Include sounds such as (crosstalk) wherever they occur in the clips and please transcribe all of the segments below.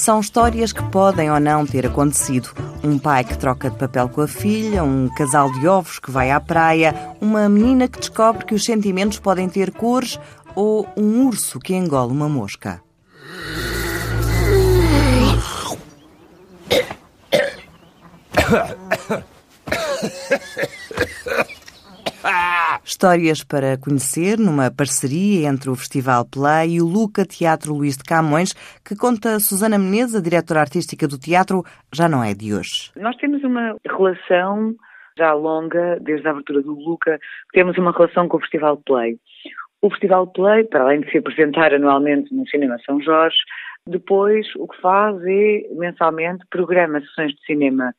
São histórias que podem ou não ter acontecido. Um pai que troca de papel com a filha, um casal de ovos que vai à praia, uma menina que descobre que os sentimentos podem ter cores ou um urso que engole uma mosca. (coughs) (coughs) (coughs) Histórias para conhecer numa parceria entre o Festival Play e o Luca Teatro Luís de Camões, que conta Susana Menezes, a diretora artística do teatro, já não é de hoje. Nós temos uma relação já longa, desde a abertura do Luca, temos uma relação com o Festival Play. O Festival Play, para além de se apresentar anualmente no Cinema São Jorge, depois o que faz é, mensalmente, programa sessões de cinema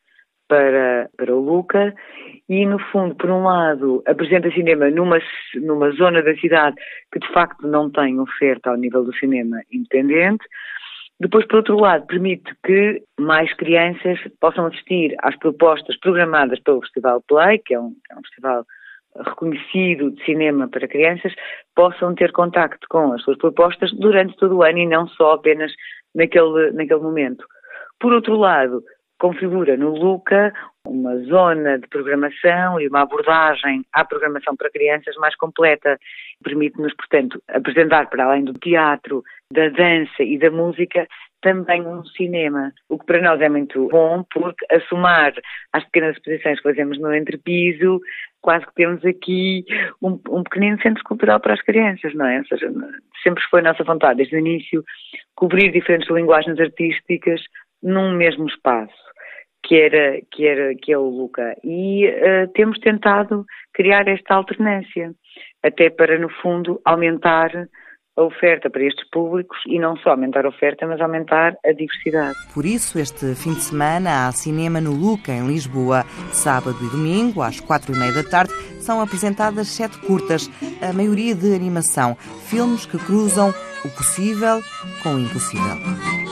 para, para o Luca e, no fundo, por um lado, apresenta cinema numa, numa zona da cidade que, de facto, não tem oferta ao nível do cinema independente. Depois, por outro lado, permite que mais crianças possam assistir às propostas programadas pelo Festival Play, que é um, é um festival reconhecido de cinema para crianças, possam ter contacto com as suas propostas durante todo o ano e não só apenas naquele, naquele momento. Por outro lado, configura no Luca uma zona de programação e uma abordagem à programação para crianças mais completa. Permite-nos, portanto, apresentar para além do teatro, da dança e da música, também um cinema, o que para nós é muito bom, porque a somar às pequenas exposições que fazemos no entrepiso, quase que temos aqui um, um pequenino centro cultural para as crianças, não é? Ou seja, sempre foi a nossa vontade, desde o início, cobrir diferentes linguagens artísticas num mesmo espaço que era, que era que é o Luca. E uh, temos tentado criar esta alternância, até para, no fundo, aumentar a oferta para estes públicos e não só aumentar a oferta, mas aumentar a diversidade. Por isso, este fim de semana há cinema no Luca, em Lisboa. Sábado e domingo, às quatro e meia da tarde, são apresentadas sete curtas, a maioria de animação, filmes que cruzam o possível com o impossível.